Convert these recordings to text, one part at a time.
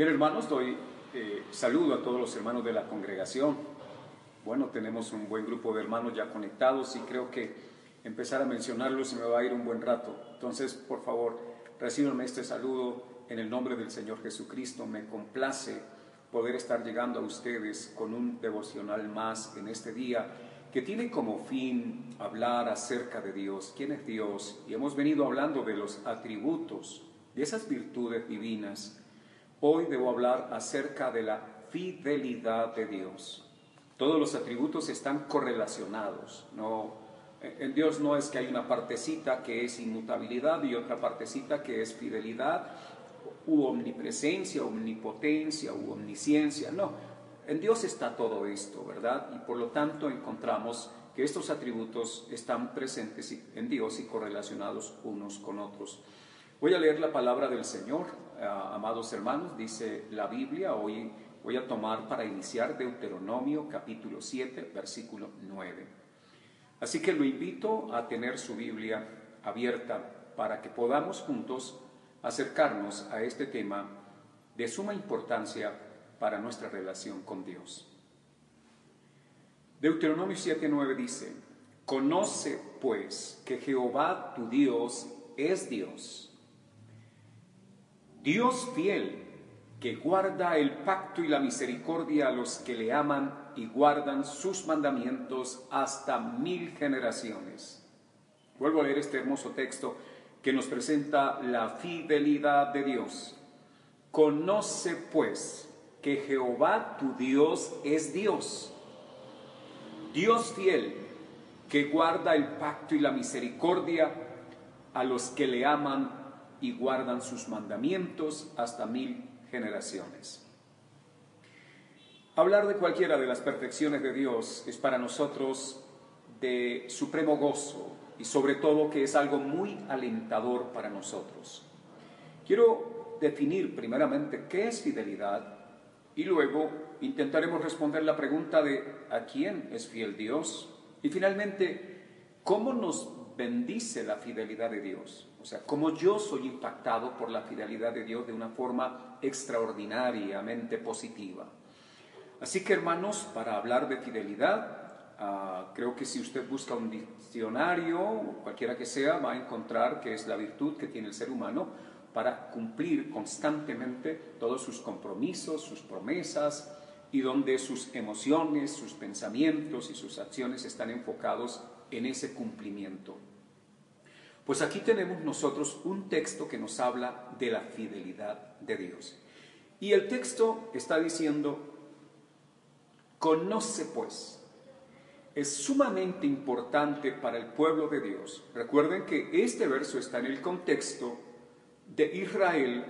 Bien, hermanos, doy eh, saludo a todos los hermanos de la congregación. Bueno, tenemos un buen grupo de hermanos ya conectados y creo que empezar a mencionarlos se me va a ir un buen rato. Entonces, por favor, recíbanme este saludo en el nombre del Señor Jesucristo. Me complace poder estar llegando a ustedes con un devocional más en este día que tiene como fin hablar acerca de Dios, quién es Dios, y hemos venido hablando de los atributos, de esas virtudes divinas Hoy debo hablar acerca de la fidelidad de Dios. Todos los atributos están correlacionados. No, en Dios no es que hay una partecita que es inmutabilidad y otra partecita que es fidelidad, u omnipresencia, omnipotencia, u omnisciencia. No, en Dios está todo esto, ¿verdad? Y por lo tanto encontramos que estos atributos están presentes en Dios y correlacionados unos con otros. Voy a leer la palabra del Señor eh, amados hermanos, dice la Biblia, hoy voy a tomar para iniciar Deuteronomio capítulo 7, versículo 9. Así que lo invito a tener su Biblia abierta para que podamos juntos acercarnos a este tema de suma importancia para nuestra relación con Dios. Deuteronomio 7:9 dice, Conoce pues que Jehová tu Dios es Dios Dios fiel, que guarda el pacto y la misericordia a los que le aman y guardan sus mandamientos hasta mil generaciones. Vuelvo a leer este hermoso texto que nos presenta la fidelidad de Dios. Conoce pues que Jehová tu Dios es Dios, Dios fiel, que guarda el pacto y la misericordia a los que le aman y guardan sus mandamientos hasta mil generaciones. Hablar de cualquiera de las perfecciones de Dios es para nosotros de supremo gozo y sobre todo que es algo muy alentador para nosotros. Quiero definir primeramente qué es fidelidad y luego intentaremos responder la pregunta de ¿a quién es fiel Dios? Y finalmente, ¿cómo nos bendice la fidelidad de Dios? O sea, como yo soy impactado por la fidelidad de Dios de una forma extraordinariamente positiva. Así que hermanos, para hablar de fidelidad, ah, creo que si usted busca un diccionario, cualquiera que sea, va a encontrar que es la virtud que tiene el ser humano para cumplir constantemente todos sus compromisos, sus promesas, y donde sus emociones, sus pensamientos y sus acciones están enfocados en ese cumplimiento. Pues aquí tenemos nosotros un texto que nos habla de la fidelidad de Dios. Y el texto está diciendo, conoce pues. Es sumamente importante para el pueblo de Dios. Recuerden que este verso está en el contexto de Israel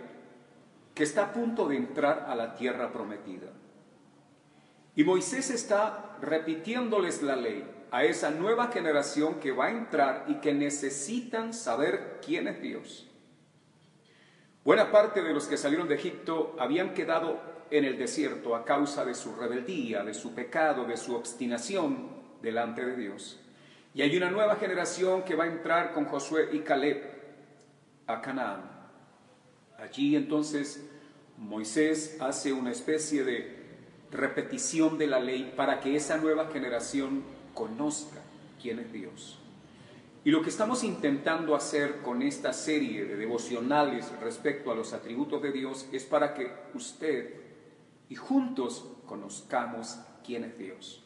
que está a punto de entrar a la tierra prometida. Y Moisés está repitiéndoles la ley a esa nueva generación que va a entrar y que necesitan saber quién es Dios. Buena parte de los que salieron de Egipto habían quedado en el desierto a causa de su rebeldía, de su pecado, de su obstinación delante de Dios. Y hay una nueva generación que va a entrar con Josué y Caleb a Canaán. Allí entonces Moisés hace una especie de repetición de la ley para que esa nueva generación conozca quién es Dios. Y lo que estamos intentando hacer con esta serie de devocionales respecto a los atributos de Dios es para que usted y juntos conozcamos quién es Dios.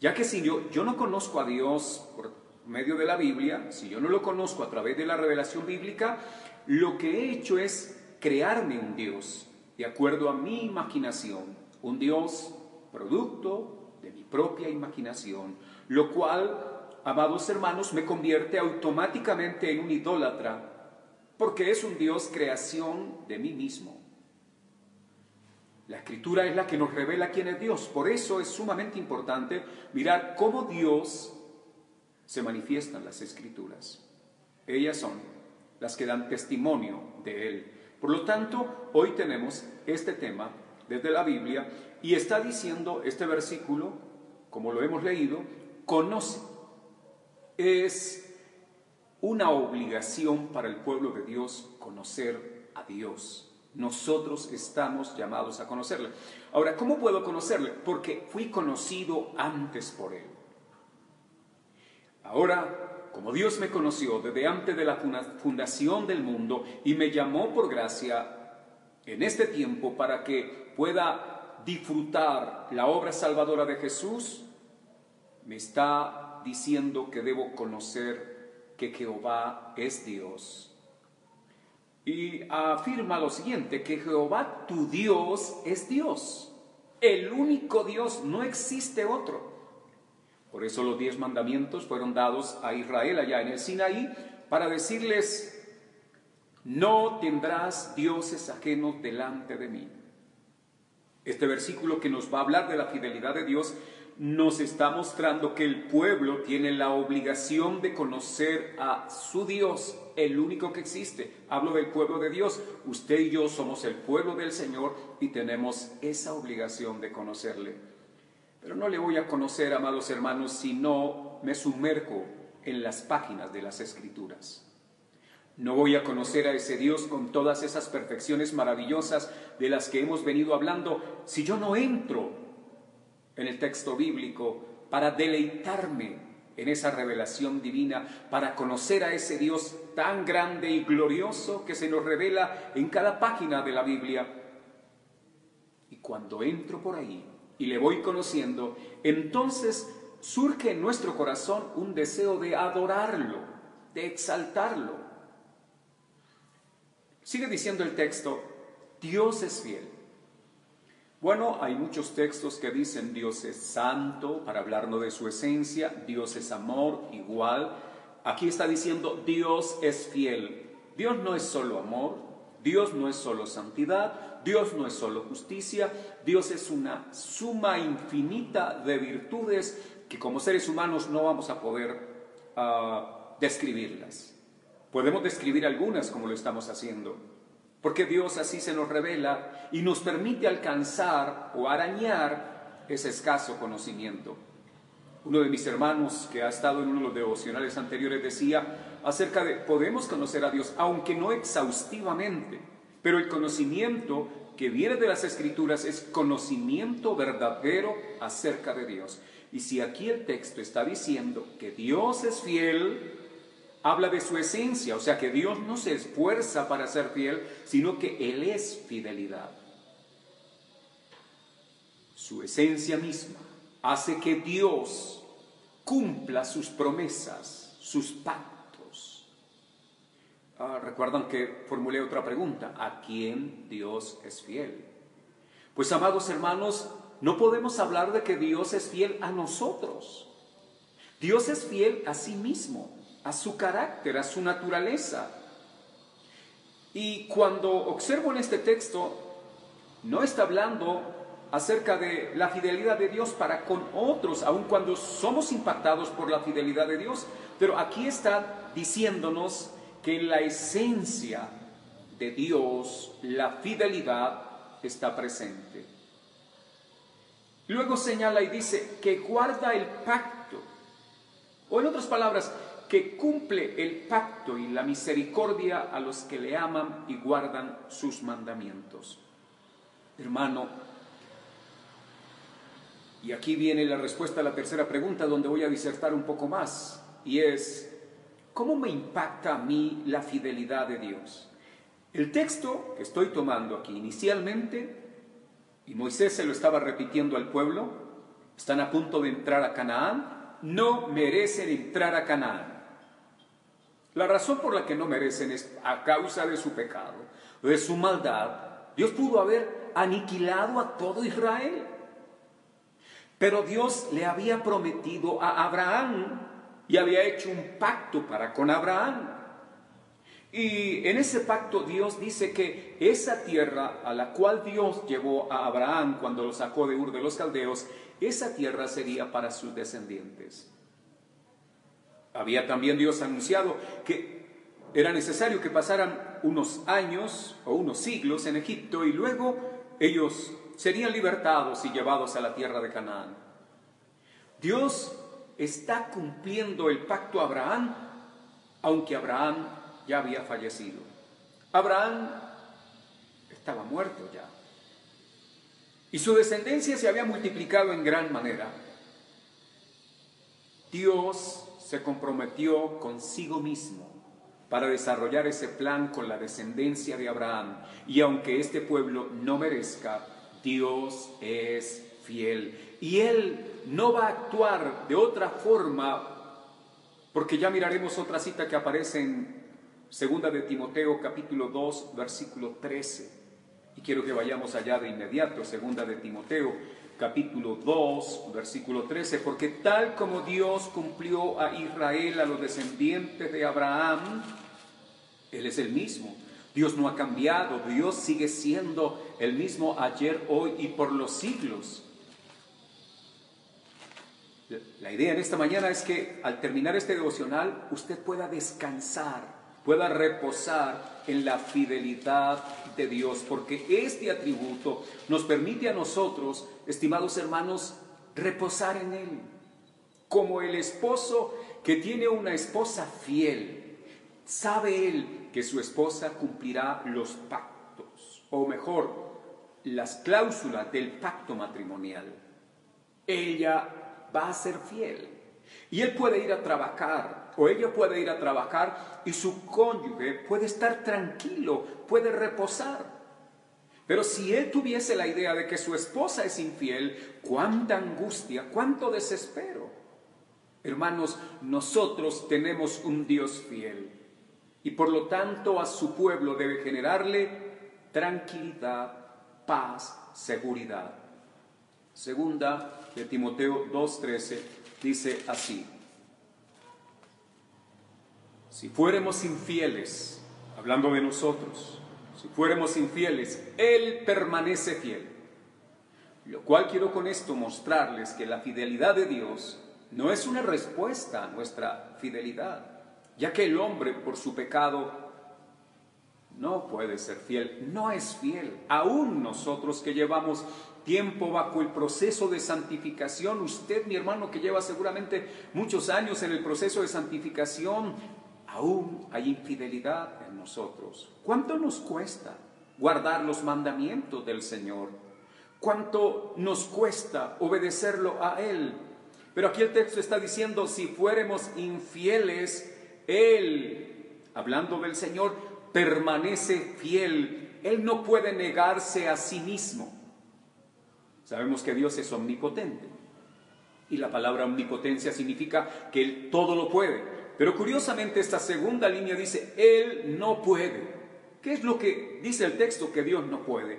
Ya que si yo, yo no conozco a Dios por medio de la Biblia, si yo no lo conozco a través de la revelación bíblica, lo que he hecho es crearme un Dios de acuerdo a mi imaginación, un Dios producto de mi propia imaginación, lo cual, amados hermanos, me convierte automáticamente en un idólatra, porque es un Dios creación de mí mismo. La escritura es la que nos revela quién es Dios. Por eso es sumamente importante mirar cómo Dios se manifiesta en las escrituras. Ellas son las que dan testimonio de Él. Por lo tanto, hoy tenemos este tema desde la Biblia y está diciendo este versículo, como lo hemos leído, conoce. Es una obligación para el pueblo de Dios conocer a Dios. Nosotros estamos llamados a conocerle. Ahora, ¿cómo puedo conocerle? Porque fui conocido antes por él. Ahora, como Dios me conoció desde antes de la fundación del mundo y me llamó por gracia en este tiempo para que pueda disfrutar la obra salvadora de Jesús, me está diciendo que debo conocer que Jehová es Dios y afirma lo siguiente, que Jehová tu Dios es Dios. El único Dios, no existe otro. Por eso los diez mandamientos fueron dados a Israel allá en el Sinaí para decirles, no tendrás dioses ajenos delante de mí. Este versículo que nos va a hablar de la fidelidad de Dios nos está mostrando que el pueblo tiene la obligación de conocer a su Dios, el único que existe. Hablo del pueblo de Dios. Usted y yo somos el pueblo del Señor y tenemos esa obligación de conocerle. Pero no le voy a conocer, amados hermanos, si no me sumerjo en las páginas de las Escrituras. No voy a conocer a ese Dios con todas esas perfecciones maravillosas de las que hemos venido hablando si yo no entro en el texto bíblico para deleitarme en esa revelación divina, para conocer a ese Dios tan grande y glorioso que se nos revela en cada página de la Biblia. Y cuando entro por ahí y le voy conociendo, entonces surge en nuestro corazón un deseo de adorarlo, de exaltarlo. Sigue diciendo el texto, Dios es fiel. Bueno, hay muchos textos que dicen Dios es santo para hablarnos de su esencia, Dios es amor, igual. Aquí está diciendo Dios es fiel. Dios no es solo amor, Dios no es solo santidad, Dios no es solo justicia, Dios es una suma infinita de virtudes que como seres humanos no vamos a poder ah, describirlas. Podemos describir algunas como lo estamos haciendo, porque Dios así se nos revela y nos permite alcanzar o arañar ese escaso conocimiento. Uno de mis hermanos que ha estado en uno de los devocionales anteriores decía acerca de podemos conocer a Dios, aunque no exhaustivamente, pero el conocimiento que viene de las escrituras es conocimiento verdadero acerca de Dios. Y si aquí el texto está diciendo que Dios es fiel, habla de su esencia, o sea que Dios no se esfuerza para ser fiel, sino que Él es fidelidad. Su esencia misma hace que Dios cumpla sus promesas, sus pactos. Ah, Recuerdan que formulé otra pregunta, ¿a quién Dios es fiel? Pues amados hermanos, no podemos hablar de que Dios es fiel a nosotros. Dios es fiel a sí mismo a su carácter, a su naturaleza. Y cuando observo en este texto, no está hablando acerca de la fidelidad de Dios para con otros, aun cuando somos impactados por la fidelidad de Dios, pero aquí está diciéndonos que en la esencia de Dios la fidelidad está presente. Luego señala y dice que guarda el pacto. O en otras palabras, que cumple el pacto y la misericordia a los que le aman y guardan sus mandamientos. Hermano, y aquí viene la respuesta a la tercera pregunta donde voy a disertar un poco más, y es, ¿cómo me impacta a mí la fidelidad de Dios? El texto que estoy tomando aquí inicialmente, y Moisés se lo estaba repitiendo al pueblo, están a punto de entrar a Canaán, no merecen entrar a Canaán. La razón por la que no merecen es a causa de su pecado, de su maldad. Dios pudo haber aniquilado a todo Israel. Pero Dios le había prometido a Abraham y había hecho un pacto para con Abraham. Y en ese pacto Dios dice que esa tierra a la cual Dios llevó a Abraham cuando lo sacó de Ur de los Caldeos, esa tierra sería para sus descendientes. Había también Dios anunciado que era necesario que pasaran unos años o unos siglos en Egipto y luego ellos serían libertados y llevados a la tierra de Canaán. Dios está cumpliendo el pacto a Abraham, aunque Abraham ya había fallecido. Abraham estaba muerto ya. Y su descendencia se había multiplicado en gran manera. Dios se comprometió consigo mismo para desarrollar ese plan con la descendencia de Abraham. Y aunque este pueblo no merezca, Dios es fiel. Y Él no va a actuar de otra forma, porque ya miraremos otra cita que aparece en Segunda de Timoteo capítulo 2, versículo 13. Y quiero que vayamos allá de inmediato, Segunda de Timoteo capítulo 2, versículo 13, porque tal como Dios cumplió a Israel, a los descendientes de Abraham, Él es el mismo. Dios no ha cambiado, Dios sigue siendo el mismo ayer, hoy y por los siglos. La idea en esta mañana es que al terminar este devocional usted pueda descansar, pueda reposar en la fidelidad de Dios, porque este atributo nos permite a nosotros, estimados hermanos, reposar en Él, como el esposo que tiene una esposa fiel. Sabe Él que su esposa cumplirá los pactos, o mejor, las cláusulas del pacto matrimonial. Ella va a ser fiel. Y él puede ir a trabajar, o ella puede ir a trabajar, y su cónyuge puede estar tranquilo, puede reposar. Pero si él tuviese la idea de que su esposa es infiel, cuánta angustia, cuánto desespero. Hermanos, nosotros tenemos un Dios fiel y por lo tanto a su pueblo debe generarle tranquilidad, paz, seguridad. Segunda de Timoteo 2.13 dice así, si fuéramos infieles, hablando de nosotros, si fuéramos infieles, Él permanece fiel. Lo cual quiero con esto mostrarles que la fidelidad de Dios no es una respuesta a nuestra fidelidad, ya que el hombre por su pecado no puede ser fiel, no es fiel. Aún nosotros que llevamos tiempo bajo el proceso de santificación, usted mi hermano que lleva seguramente muchos años en el proceso de santificación, aún hay infidelidad en nosotros. ¿Cuánto nos cuesta guardar los mandamientos del Señor? ¿Cuánto nos cuesta obedecerlo a Él? Pero aquí el texto está diciendo, si fuéramos infieles, Él, hablando del Señor, permanece fiel. Él no puede negarse a sí mismo. Sabemos que Dios es omnipotente. Y la palabra omnipotencia significa que Él todo lo puede. Pero curiosamente esta segunda línea dice, Él no puede. ¿Qué es lo que dice el texto que Dios no puede?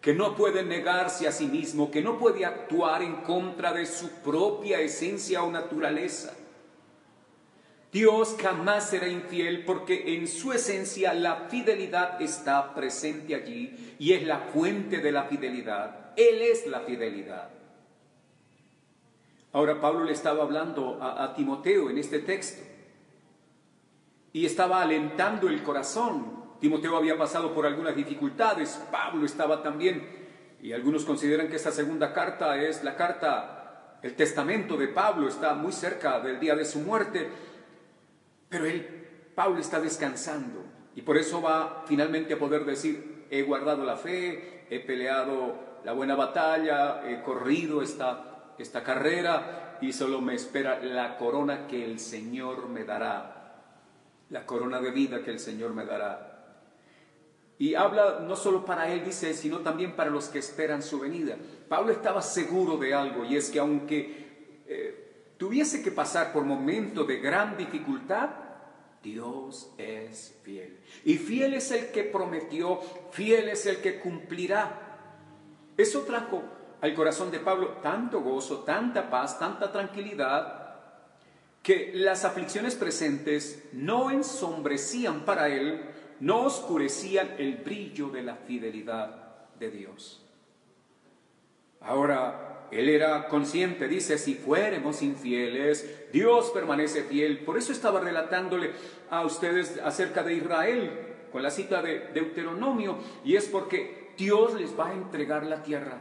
Que no puede negarse a sí mismo, que no puede actuar en contra de su propia esencia o naturaleza. Dios jamás será infiel porque en su esencia la fidelidad está presente allí y es la fuente de la fidelidad. Él es la fidelidad. Ahora Pablo le estaba hablando a, Timoteo en este texto y estaba alentando el corazón. Timoteo había pasado por algunas dificultades, Pablo estaba también, y algunos consideran que esta segunda carta es la carta, el testamento de Pablo, está muy cerca del día de su muerte pero él, Pablo está descansando y por eso va finalmente a poder decir, he guardado la fe, he peleado la buena batalla, he corrido esta, esta carrera y solo me espera la corona que el Señor me dará, la corona de vida que el Señor me dará. Y habla no solo para él, dice, sino también para los que esperan su venida. Pablo estaba seguro de algo y es que aunque eh, tuviese que pasar por momentos de gran dificultad, Dios es fiel. Y fiel es el que prometió, fiel es el que cumplirá. Eso trajo al corazón de Pablo tanto gozo, tanta paz, tanta tranquilidad, que las aflicciones presentes no ensombrecían para él, no oscurecían el brillo de la fidelidad de Dios. Ahora, él era consciente, dice, si fuéramos infieles, Dios permanece fiel. Por eso estaba relatándole a ustedes acerca de Israel con la cita de Deuteronomio, y es porque Dios les va a entregar la tierra,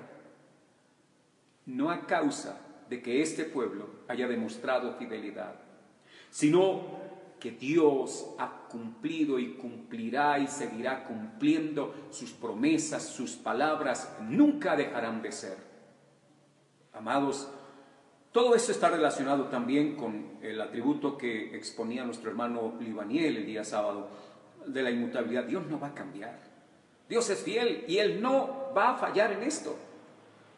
no a causa de que este pueblo haya demostrado fidelidad, sino que Dios ha cumplido y cumplirá y seguirá cumpliendo sus promesas, sus palabras, nunca dejarán de ser. Amados, todo esto está relacionado también con el atributo que exponía nuestro hermano Libaniel el día sábado de la inmutabilidad. Dios no va a cambiar. Dios es fiel y Él no va a fallar en esto.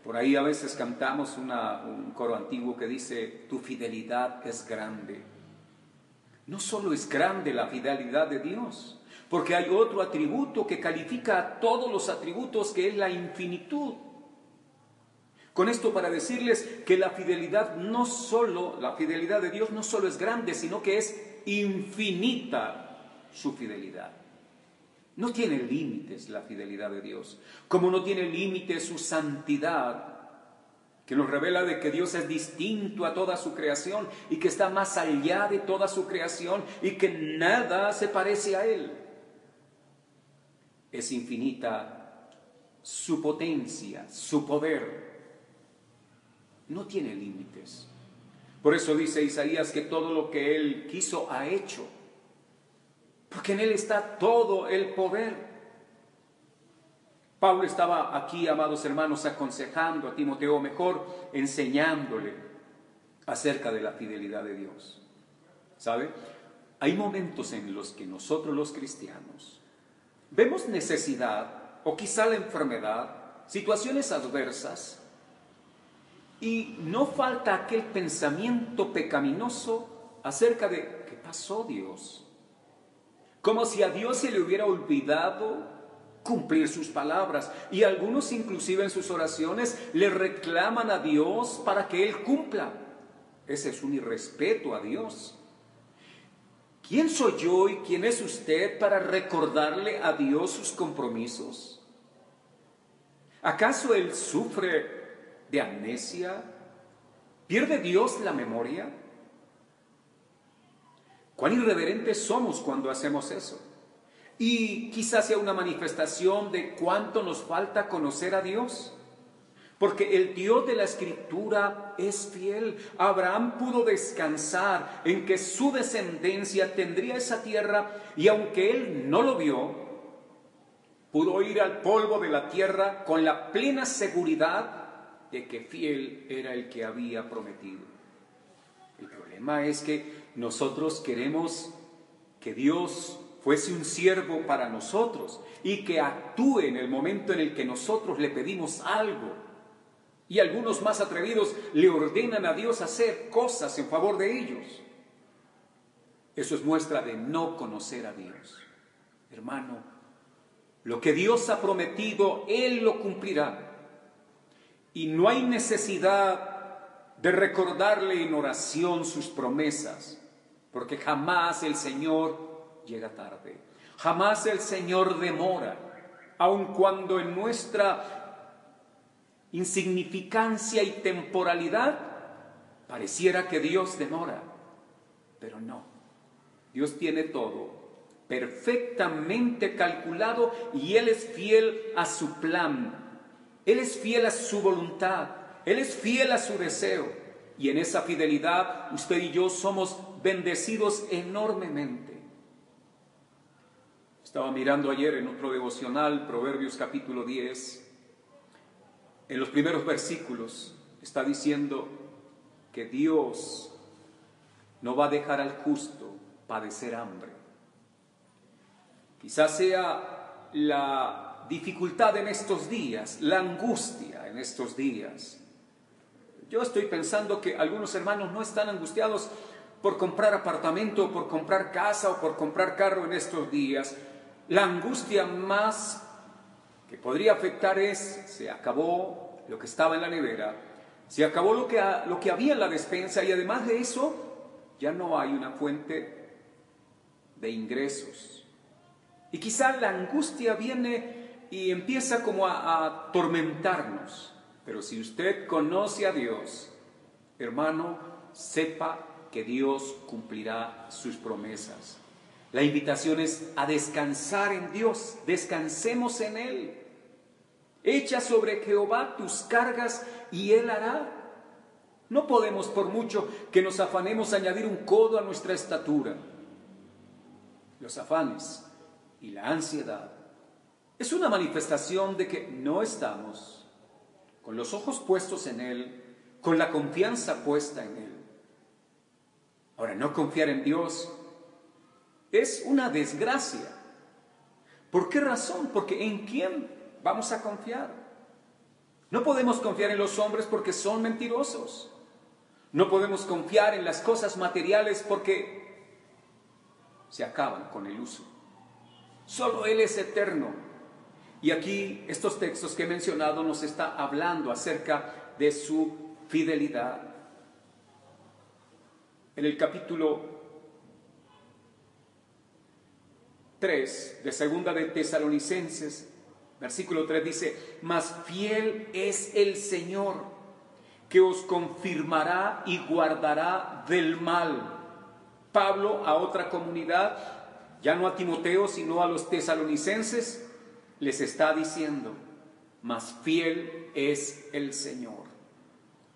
Por ahí a veces cantamos un coro antiguo que dice, tu fidelidad es grande. No solo es grande la fidelidad de Dios, porque hay otro atributo que califica a todos los atributos que es la infinitud. Con esto para decirles que la fidelidad no solo, la fidelidad de Dios no solo es grande, sino que es infinita su fidelidad. No tiene límites la fidelidad de Dios, como no tiene límites su santidad, que nos revela de que Dios es distinto a toda su creación y que está más allá de toda su creación y que nada se parece a Él. Es infinita su potencia, su poder. No tiene límites. Por eso dice Isaías que todo lo que Él quiso ha hecho. Porque en Él está todo el poder. Pablo estaba aquí, amados hermanos, aconsejando a Timoteo, mejor enseñándole acerca de la fidelidad de Dios. ¿Sabe? Hay momentos en los que nosotros los cristianos vemos necesidad o quizá la enfermedad, situaciones adversas, y no falta aquel pensamiento pecaminoso acerca de ¿qué pasó Dios? Como si a Dios se le hubiera olvidado cumplir sus palabras. Y algunos inclusive en sus oraciones le reclaman a Dios para que Él cumpla. Ese es un irrespeto a Dios. ¿Quién soy yo y quién es usted para recordarle a Dios sus compromisos? ¿Acaso Él sufre de amnesia? ¿Pierde Dios la memoria? ¿Cuán irreverentes somos cuando hacemos eso? Y quizás sea una manifestación de cuánto nos falta conocer a Dios. Porque el Dios de la Escritura es fiel. Abraham pudo descansar en que su descendencia tendría esa tierra y aunque él no lo vio, pudo ir al polvo de la tierra con la plena seguridad de que fiel era el que había prometido. El problema es que nosotros queremos que Dios fuese un siervo para nosotros y que actúe en el momento en el que nosotros le pedimos algo. Y algunos más atrevidos le ordenan a Dios hacer cosas en favor de ellos. Eso es muestra de no conocer a Dios. Hermano, lo que Dios ha prometido, Él lo cumplirá. Y no hay necesidad de recordarle en oración sus promesas, porque jamás el Señor llega tarde. Jamás el Señor demora, aun cuando en nuestra insignificancia y temporalidad pareciera que Dios demora, pero no. Dios tiene todo perfectamente calculado y Él es fiel a su plan. Él es fiel a su voluntad. Él es fiel a su deseo. Y en esa fidelidad usted y yo somos bendecidos enormemente. Estaba mirando ayer en otro devocional, Proverbios capítulo 10, en los primeros versículos está diciendo que Dios no va a dejar al justo padecer hambre. Quizás sea la dificultad en estos días, la angustia en estos días. Yo estoy pensando que algunos hermanos no están angustiados por comprar apartamento, por comprar casa o por comprar carro en estos días, la angustia más que podría afectar es, se acabó lo que estaba en la nevera, se acabó lo que, lo que había en la despensa y además de eso, ya no hay una fuente de ingresos. Y quizá la angustia viene y empieza como a, a atormentarnos. Pero si usted conoce a Dios, hermano, sepa que Dios cumplirá sus promesas. La invitación es a descansar en Dios, descansemos en Él. Echa sobre Jehová tus cargas y Él hará. No podemos, por mucho que nos afanemos, añadir un codo a nuestra estatura. los afanes y la ansiedad es una manifestación de que no estamos con los ojos puestos en Él, con la confianza puesta en Él. Ahora, no confiar en Dios es una desgracia. ¿Por qué razón? Porque ¿en quién vamos a confiar? No podemos confiar en los hombres porque son mentirosos. No podemos confiar en las cosas materiales porque se acaban con el uso. Solo Él es eterno. Y aquí estos textos que he mencionado nos está hablando acerca de su fidelidad. En el capítulo 3 de Segunda de Tesalonicenses, versículo 3 dice, mas fiel es el Señor que os confirmará y guardará del mal. Pablo a otra comunidad, ya no a Timoteo, sino a los tesalonicenses, les está diciendo, mas fiel es el Señor.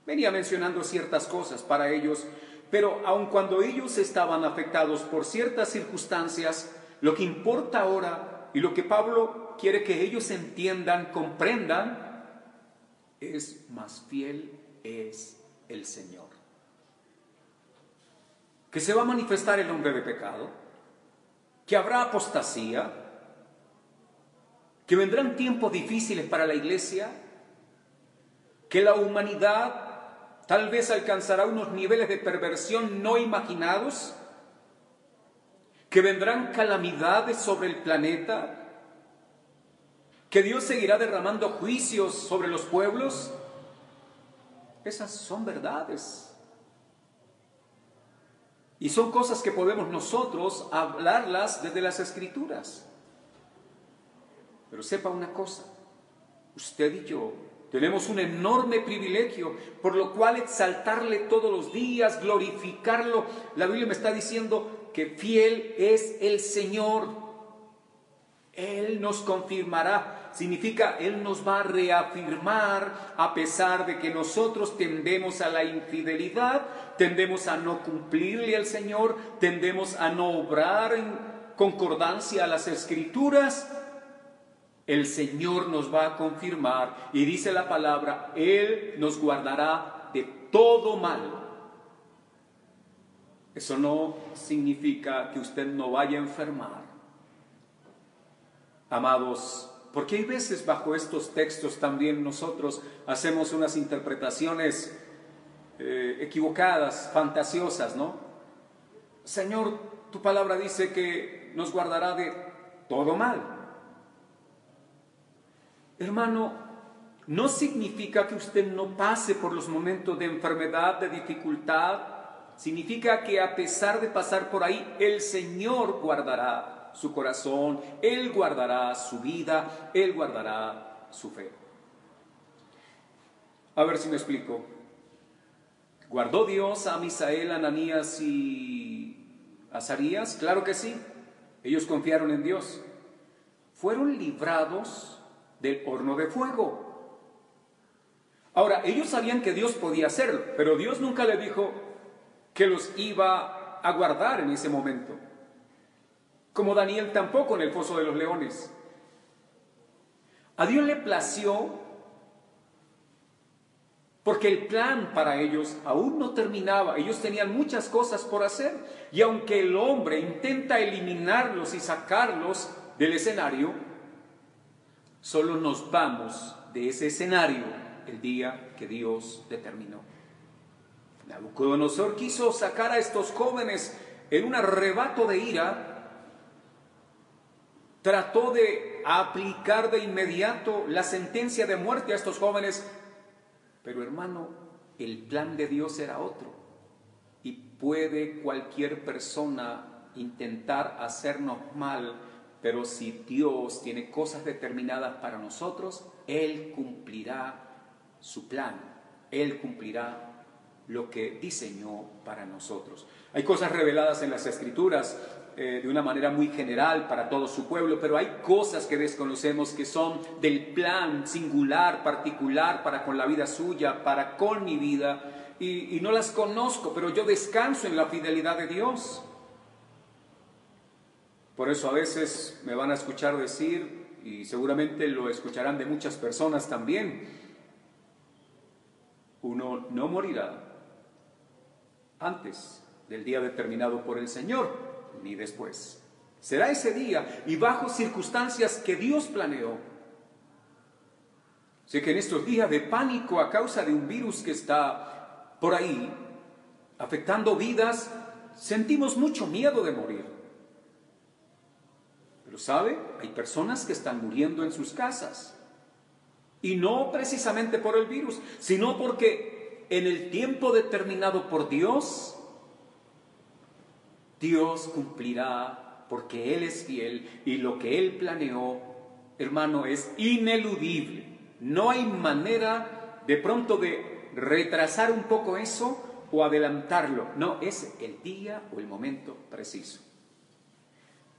Venía mencionando ciertas cosas para ellos, pero aun cuando ellos estaban afectados por ciertas circunstancias, lo que importa ahora y lo que Pablo quiere que ellos entiendan, comprendan, es más fiel es el Señor. Que se va a manifestar el hombre de pecado, que habrá apostasía, que vendrán tiempos difíciles para la iglesia, que la humanidad tal vez alcanzará unos niveles de perversión no imaginados, que vendrán calamidades sobre el planeta, que Dios seguirá derramando juicios sobre los pueblos. Esas son verdades. Y son cosas que podemos nosotros hablarlas desde las escrituras. Pero sepa una cosa, usted y yo tenemos un enorme privilegio, por lo cual exaltarle todos los días, glorificarlo. La Biblia me está diciendo que fiel es el Señor. Él nos confirmará. Significa, Él nos va a reafirmar a pesar de que nosotros tendemos a la infidelidad, tendemos a no cumplirle al Señor, tendemos a no obrar en concordancia a las escrituras el Señor nos va a confirmar y dice la palabra, Él nos guardará de todo mal. Eso no significa que usted no vaya a enfermar. Amados, porque hay veces bajo estos textos también nosotros hacemos unas interpretaciones eh, equivocadas, fantasiosas, ¿no? Señor, tu palabra dice que nos guardará de todo mal. Hermano, no significa que usted no pase por los momentos de enfermedad, de dificultad. Significa que a pesar de pasar por ahí, el Señor guardará su corazón, Él guardará su vida, Él guardará su fe. A ver si me explico. ¿Guardó Dios a Misael, Ananías y Azarías? Claro que sí. Ellos confiaron en Dios. Fueron librados del horno de fuego. Ahora, ellos sabían que Dios podía hacerlo, pero Dios nunca le dijo que los iba a guardar en ese momento. Como Daniel tampoco en el foso de los leones. A Dios le plació porque el plan para ellos aún no terminaba. Ellos tenían muchas cosas por hacer. Y aunque el hombre intenta eliminarlos y sacarlos del escenario, Solo nos vamos de ese escenario el día que Dios determinó. Nabucodonosor quiso sacar a estos jóvenes en un arrebato de ira, trató de aplicar de inmediato la sentencia de muerte a estos jóvenes, pero hermano, el plan de Dios era otro. Y puede cualquier persona intentar hacernos mal pero si Dios tiene cosas determinadas para nosotros, Él cumplirá su plan, Él cumplirá lo que diseñó para nosotros. Hay cosas reveladas en las escrituras eh, de una manera muy general para todo su pueblo, pero hay cosas que desconocemos que son del plan singular, particular para con la vida suya, para con mi vida, y, y no las conozco, pero yo descanso en la fidelidad de Dios. Por eso a veces me van a escuchar decir, y seguramente lo escucharán de muchas personas también, uno no morirá antes del día determinado por el Señor, ni después. Será ese día y bajo circunstancias que Dios planeó. Sé que en estos días de pánico a causa de un virus que está por ahí afectando vidas, sentimos mucho miedo de morir. Sabe, hay personas que están muriendo en sus casas. Y no precisamente por el virus, sino porque en el tiempo determinado por Dios, Dios cumplirá porque Él es fiel y lo que Él planeó, hermano, es ineludible. No hay manera de pronto de retrasar un poco eso o adelantarlo. No, es el día o el momento preciso.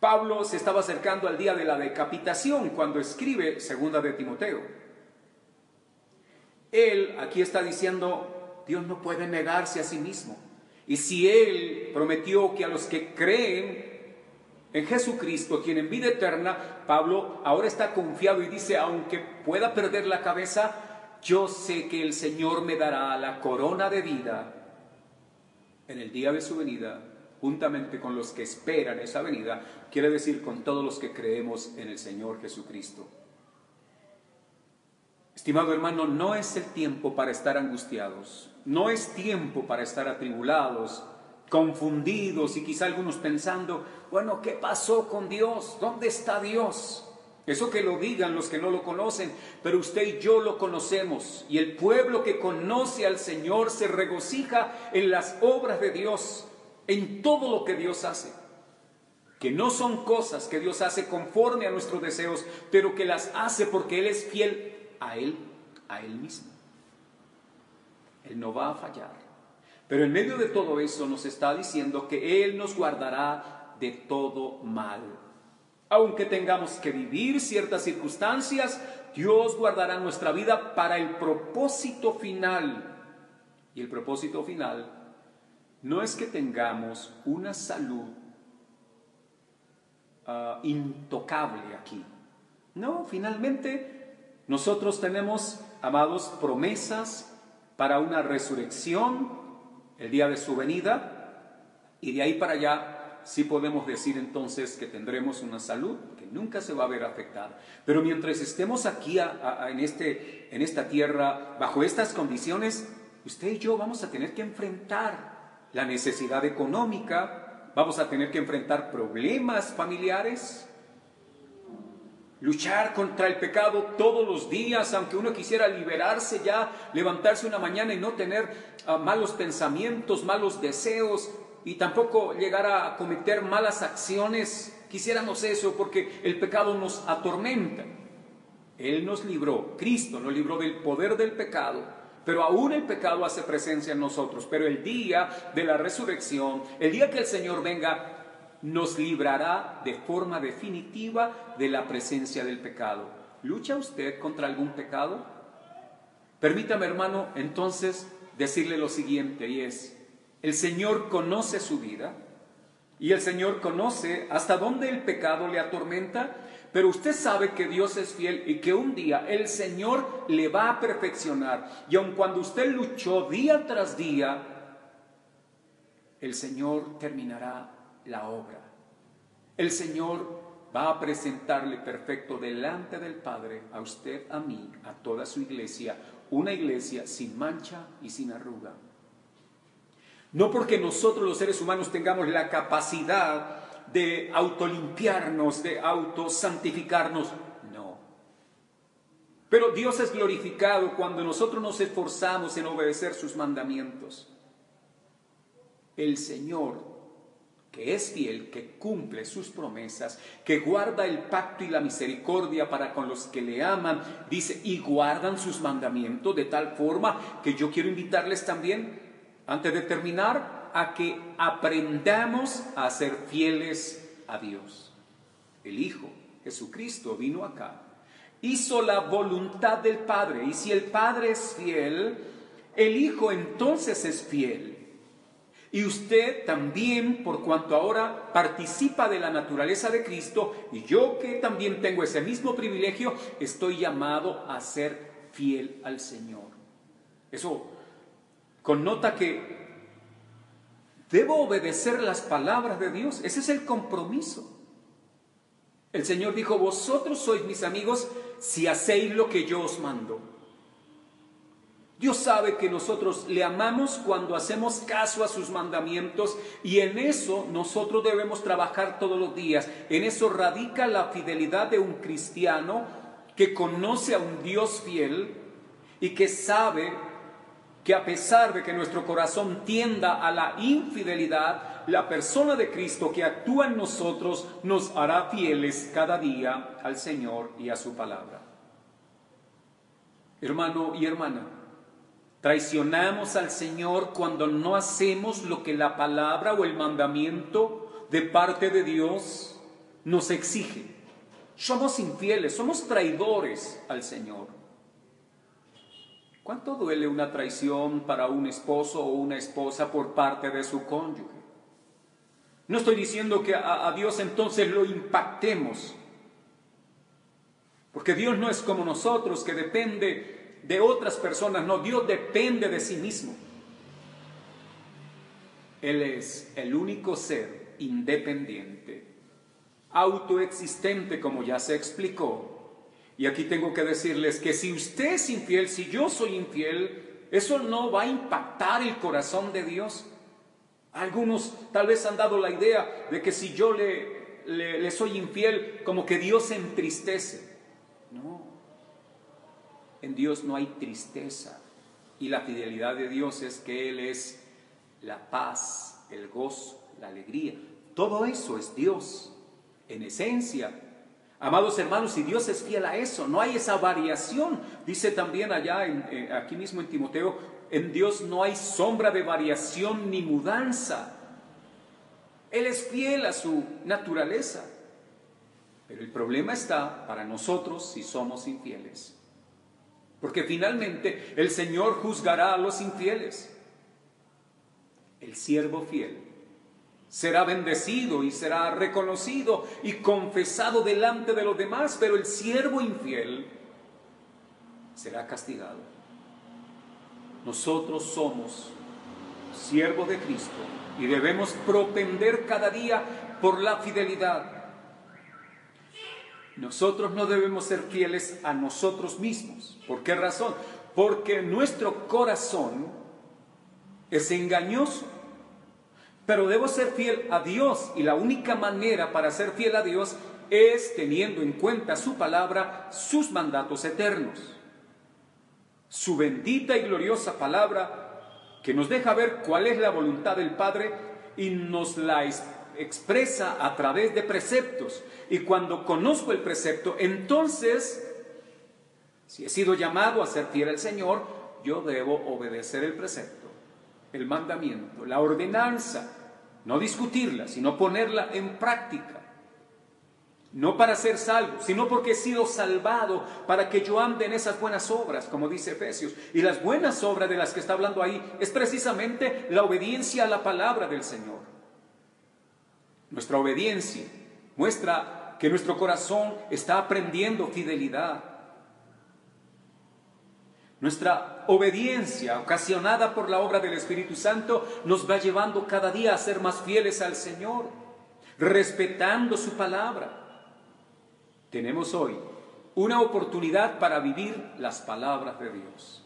Pablo se estaba acercando al día de la decapitación cuando escribe segunda de Timoteo. Él aquí está diciendo, Dios no puede negarse a sí mismo. Y si Él prometió que a los que creen en Jesucristo tienen vida eterna, Pablo ahora está confiado y dice, aunque pueda perder la cabeza, yo sé que el Señor me dará la corona de vida en el día de su venida, juntamente con los que esperan esa venida, quiere decir con todos los que creemos en el Señor Jesucristo. Estimado hermano, no es el tiempo para estar angustiados, no es tiempo para estar atribulados, confundidos y quizá algunos pensando, bueno, ¿qué pasó con Dios? ¿Dónde está Dios? Eso que lo digan los que no lo conocen, pero usted y yo lo conocemos. Y el pueblo que conoce al Señor se regocija en las obras de Dios, en todo lo que Dios hace. Que no son cosas que Dios hace conforme a nuestros deseos, pero que las hace porque Él es fiel a Él, a Él mismo. Él no va a fallar. Pero en medio de todo eso nos está diciendo que Él nos guardará de todo mal. Aunque tengamos que vivir ciertas circunstancias, Dios guardará nuestra vida para el propósito final. Y el propósito final no es que tengamos una salud ah, intocable aquí. No, finalmente nosotros tenemos, amados, promesas para una resurrección el día de su venida y de ahí para allá sí podemos decir entonces que tendremos una salud que nunca se va a ver afectada. Pero mientras estemos aquí en, este, en esta tierra, bajo estas condiciones, usted y yo vamos a tener que enfrentar la necesidad económica, vamos a tener que enfrentar problemas familiares, luchar contra el pecado todos los días, aunque uno quisiera liberarse ya, levantarse una mañana y no tener ah, malos pensamientos, malos deseos, y tampoco llegar a cometer malas acciones. Quisiéramos eso porque el pecado nos atormenta. Él nos libró, Cristo nos libró del poder del pecado, pero aún el pecado hace presencia en nosotros. Pero el día de la resurrección, el día que el Señor venga, nos librará de forma definitiva de la presencia del pecado. ¿Lucha usted contra algún pecado? Permítame, hermano, entonces decirle lo siguiente, y es, el Señor conoce su vida y el Señor conoce hasta dónde el pecado le atormenta, pero usted sabe que Dios es fiel y que un día el Señor le va a perfeccionar. Y aun cuando usted luchó día tras día, el Señor terminará la obra. El Señor va a presentarle perfecto delante del Padre, a usted, a mí, a toda su iglesia, una iglesia sin mancha y sin arruga. No porque nosotros los seres humanos tengamos la capacidad de autolimpiarnos, de autosantificarnos, no. Pero Dios es glorificado cuando nosotros nos esforzamos en obedecer sus mandamientos. El Señor, que es fiel, que cumple sus promesas, que guarda el pacto y la misericordia para con los que le aman, dice, y guardan sus mandamientos de tal forma que yo quiero invitarles también antes de terminar, a que aprendamos a ser fieles a Dios. El Hijo, Jesucristo, vino acá, hizo la voluntad del Padre, y si el Padre es fiel, el Hijo entonces es fiel. Y usted también, por cuanto ahora participa de la naturaleza de Cristo, y yo que también tengo ese mismo privilegio, estoy llamado a ser fiel al Señor. Eso connota que debo obedecer las palabras de Dios. Ese es el compromiso. El Señor dijo, vosotros sois mis amigos si hacéis lo que yo os mando. Dios sabe que nosotros le amamos cuando hacemos caso a sus mandamientos y en eso nosotros debemos trabajar todos los días. En eso radica la fidelidad de un cristiano que conoce a un Dios fiel y que sabe que a pesar de que nuestro corazón tienda a la infidelidad, la persona de Cristo que actúa en nosotros nos hará fieles cada día al Señor y a su palabra. Hermano y hermana, traicionamos al Señor cuando no hacemos lo que la palabra o el mandamiento de parte de Dios nos exige. Somos infieles, somos traidores al Señor. ¿Cuánto duele una traición para un esposo o una esposa por parte de su cónyuge? No estoy diciendo que a, Dios entonces lo impactemos, porque Dios no es como nosotros, que depende de otras personas, no, Dios depende de sí mismo. Él es el único ser independiente, autoexistente, como ya se explicó, y aquí tengo que decirles que si usted es infiel, si yo soy infiel, eso no va a impactar el corazón de Dios. Algunos tal vez han dado la idea de que si yo le, le, soy infiel, como que Dios se entristece. No, en Dios no hay tristeza. Y la fidelidad de Dios es que Él es la paz, el gozo, la alegría. Todo eso es Dios en esencia. Amados hermanos, si Dios es fiel a eso, no hay esa variación. Dice también allá, eh, aquí mismo en Timoteo, en Dios no hay sombra de variación ni mudanza. Él es fiel a su naturaleza. Pero el problema está para nosotros si somos infieles. Porque finalmente el Señor juzgará a los infieles. El siervo fiel será bendecido y será reconocido y confesado delante de los demás, pero el siervo infiel será castigado. Nosotros somos siervos de Cristo y debemos propender cada día por la fidelidad. Nosotros no debemos ser fieles a nosotros mismos. ¿Por qué razón? Porque nuestro corazón es engañoso pero debo ser fiel a Dios y la única manera para ser fiel a Dios es teniendo en cuenta su palabra, sus mandatos eternos. Su bendita y gloriosa palabra que nos deja ver cuál es la voluntad del Padre y nos la expresa a través de preceptos. Y cuando conozco el precepto, entonces, si he sido llamado a ser fiel al Señor, yo debo obedecer el precepto, el mandamiento, la ordenanza no discutirla, sino ponerla en práctica. No para ser salvo, sino porque he sido salvado para que yo ande en esas buenas obras, como dice Efesios. Y las buenas obras de las que está hablando ahí es precisamente la obediencia a la palabra del Señor. Nuestra obediencia muestra que nuestro corazón está aprendiendo fidelidad, nuestra obediencia, ocasionada por la obra del Espíritu Santo, nos va llevando cada día a ser más fieles al Señor, respetando su palabra. Tenemos hoy una oportunidad para vivir las palabras de Dios.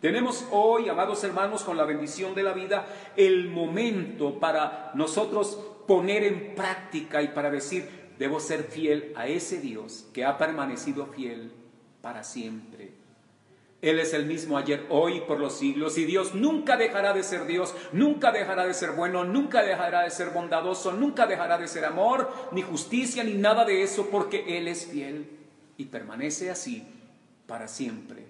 Tenemos hoy, amados hermanos, con la bendición de la vida, el momento para nosotros poner en práctica y para decir, debo ser fiel a ese Dios que ha permanecido fiel para siempre. Él es el mismo ayer, hoy, por los siglos, y Dios nunca dejará de ser Dios, nunca dejará de ser bueno, nunca dejará de ser bondadoso, nunca dejará de ser amor, ni justicia, ni nada de eso, porque Él es fiel y permanece así para siempre.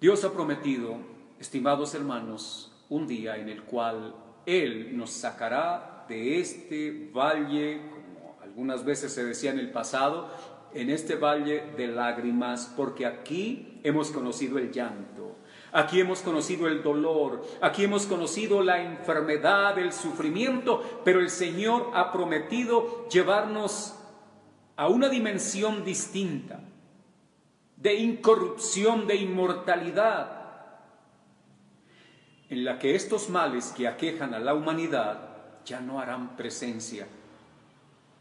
Dios ha prometido, estimados hermanos, un día en el cual Él nos sacará de este valle, como algunas veces se decía en el pasado, en este valle de lágrimas, porque aquí hemos conocido el llanto, Aquí hemos conocido el dolor, aquí hemos conocido la enfermedad, el sufrimiento, pero el Señor ha prometido llevarnos a una dimensión distinta, de incorrupción, de inmortalidad, en la que estos males que aquejan a la humanidad ya no harán presencia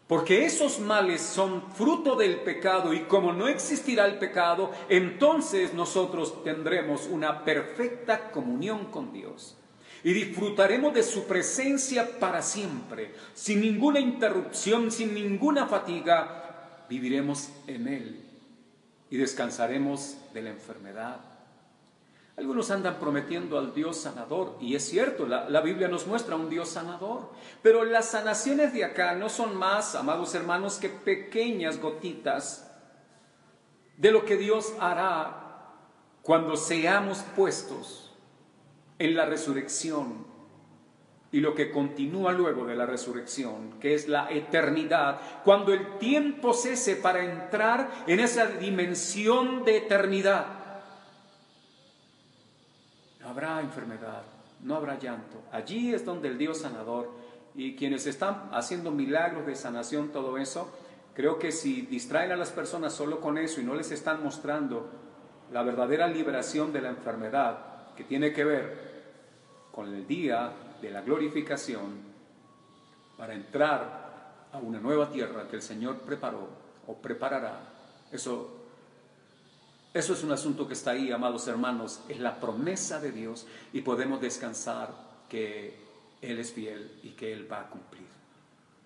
porque esos males son fruto del pecado y como no existirá el pecado, entonces nosotros tendremos una perfecta comunión con Dios. Y disfrutaremos de su presencia para siempre, sin ninguna interrupción, sin ninguna fatiga. Viviremos en Él y descansaremos de la enfermedad, algunos andan prometiendo al Dios sanador, y es cierto, la, Biblia nos muestra un Dios sanador, pero las sanaciones de acá no son más, amados hermanos, que pequeñas gotitas de lo que Dios hará cuando seamos puestos en la resurrección y lo que continúa luego de la resurrección, que es la eternidad, cuando el tiempo cese para entrar en esa dimensión de eternidad habrá enfermedad, no habrá llanto. Allí es donde el Dios sanador y quienes están haciendo milagros de sanación, todo eso, creo que si distraen a las personas solo con eso y no les están mostrando la verdadera liberación de la enfermedad que tiene que ver con el día de la glorificación para entrar a una nueva tierra que el Señor preparó o preparará, eso eso es un asunto que está ahí, amados hermanos, es la promesa de Dios y podemos descansar que Él es fiel y que Él va a cumplir.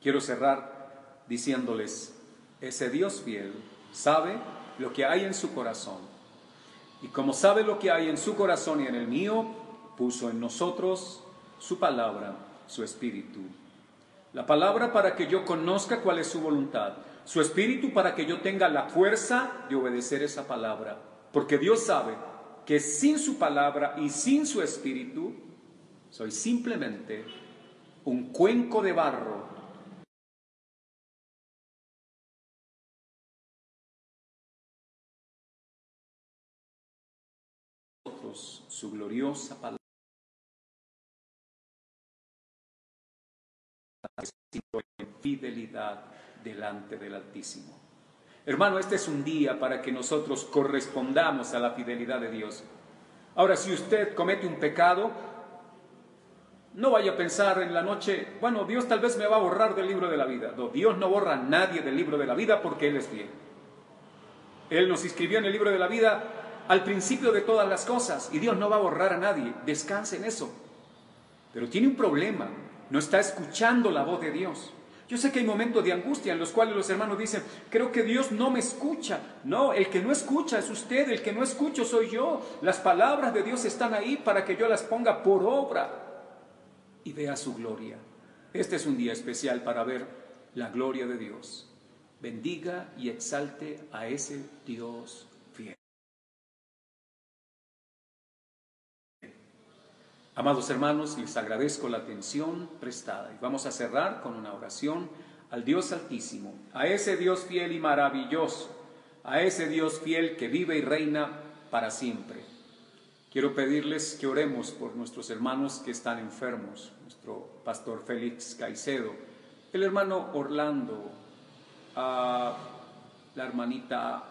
Quiero cerrar diciéndoles, ese Dios fiel sabe lo que hay en su corazón y como sabe lo que hay en su corazón y en el mío, puso en nosotros su palabra, su espíritu. La palabra para que yo conozca cuál es su voluntad su espíritu para que yo tenga la fuerza de obedecer esa palabra. Porque Dios sabe que sin su palabra y sin su espíritu, soy simplemente un cuenco de barro su gloriosa palabra. fidelidad delante del Altísimo. Hermano, este es un día para que nosotros correspondamos a la fidelidad de Dios. Ahora, si usted comete un pecado, no vaya a pensar en la noche, bueno, Dios tal vez me va a borrar del libro de la vida. No, Dios no borra a nadie del libro de la vida porque Él es fiel. Él nos inscribió en el libro de la vida al principio de todas las cosas y Dios no va a borrar a nadie. Descanse en eso. Pero tiene un problema, no está escuchando la voz de Dios. Yo sé que hay momentos de angustia en los cuales los hermanos dicen, creo que Dios no me escucha. No, el que no escucha es usted, el que no escucho soy yo. Las palabras de Dios están ahí para que yo las ponga por obra y vea su gloria. Este es un día especial para ver la gloria de Dios. Bendiga y exalte a ese Dios Amados hermanos, les agradezco la atención prestada y vamos a cerrar con una oración al Dios Altísimo, a ese Dios fiel y maravilloso, a ese Dios fiel que vive y reina para siempre. Quiero pedirles que oremos por nuestros hermanos que están enfermos, nuestro pastor Félix Caicedo, el hermano Orlando, a la hermanita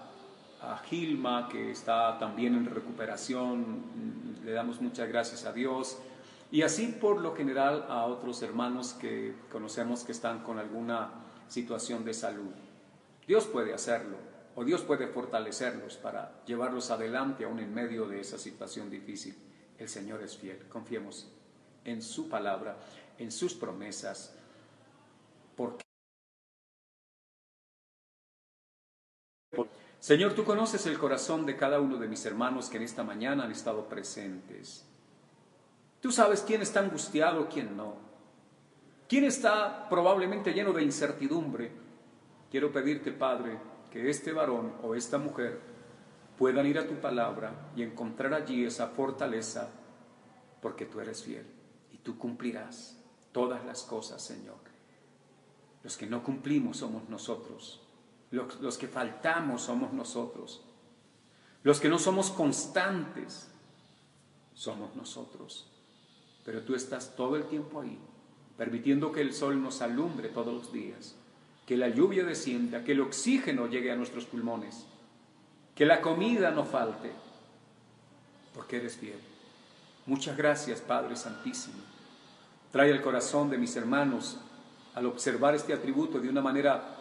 a Gilma, que está también en recuperación, le damos muchas gracias a Dios. Y así por lo general a otros hermanos que conocemos que están con alguna situación de salud. Dios puede hacerlo, o Dios puede fortalecerlos para llevarlos adelante aún en medio de esa situación difícil. El Señor es fiel, confiemos en su palabra, en sus promesas, porque Señor, tú conoces el corazón de cada uno de mis hermanos que en esta mañana han estado presentes. Tú sabes quién está angustiado, quién no. Quién está probablemente lleno de incertidumbre. Quiero pedirte, Padre, que este varón o esta mujer puedan ir a tu palabra y encontrar allí esa fortaleza, porque tú eres fiel y tú cumplirás todas las cosas, Señor. Los que no cumplimos somos nosotros. Los, que faltamos somos nosotros. Los que no somos constantes. somos nosotros. Pero tú estás todo el tiempo ahí, permitiendo que el sol nos alumbre todos los días, que la lluvia descienda, que el oxígeno llegue a nuestros pulmones, que la comida no falte, porque eres fiel. Muchas gracias, Padre Santísimo. Trae el corazón de mis hermanos al observar este atributo de una manera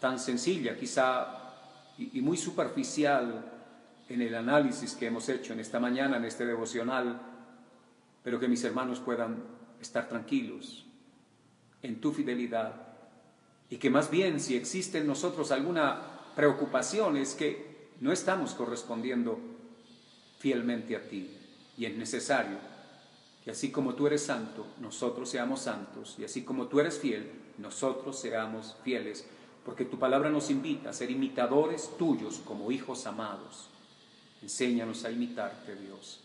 tan sencilla, quizá y, muy superficial en el análisis que hemos hecho en esta mañana, en este devocional, pero que mis hermanos puedan estar tranquilos en tu fidelidad. Y que más bien si existe en nosotros alguna preocupación es que no estamos correspondiendo fielmente a ti. Y es necesario que así como tú eres santo, nosotros seamos santos. Y así como tú eres fiel, nosotros seamos fieles, porque tu palabra nos invita a ser imitadores tuyos como hijos amados. Enséñanos a imitarte, Dios.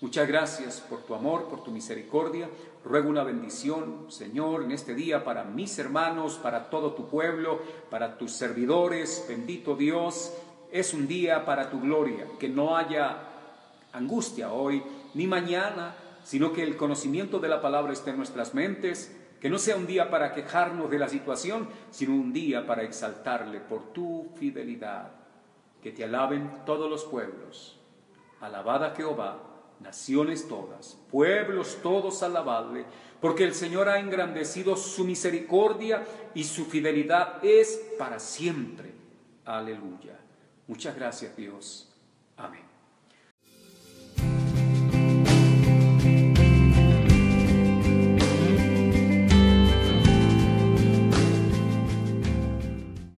Muchas gracias por tu amor, por tu misericordia. Ruego una bendición, Señor, en este día para mis hermanos, para todo tu pueblo, para tus servidores. Bendito Dios, es un día para tu gloria, que no haya angustia hoy ni mañana, sino que el conocimiento de la palabra esté en nuestras mentes, que no sea un día para quejarnos de la situación, sino un día para exaltarle por tu fidelidad. Que te alaben todos los pueblos. Alabada Jehová, naciones todas, pueblos todos alabadle, porque el Señor ha engrandecido su misericordia y su fidelidad es para siempre. Aleluya. Muchas gracias Dios. Amén.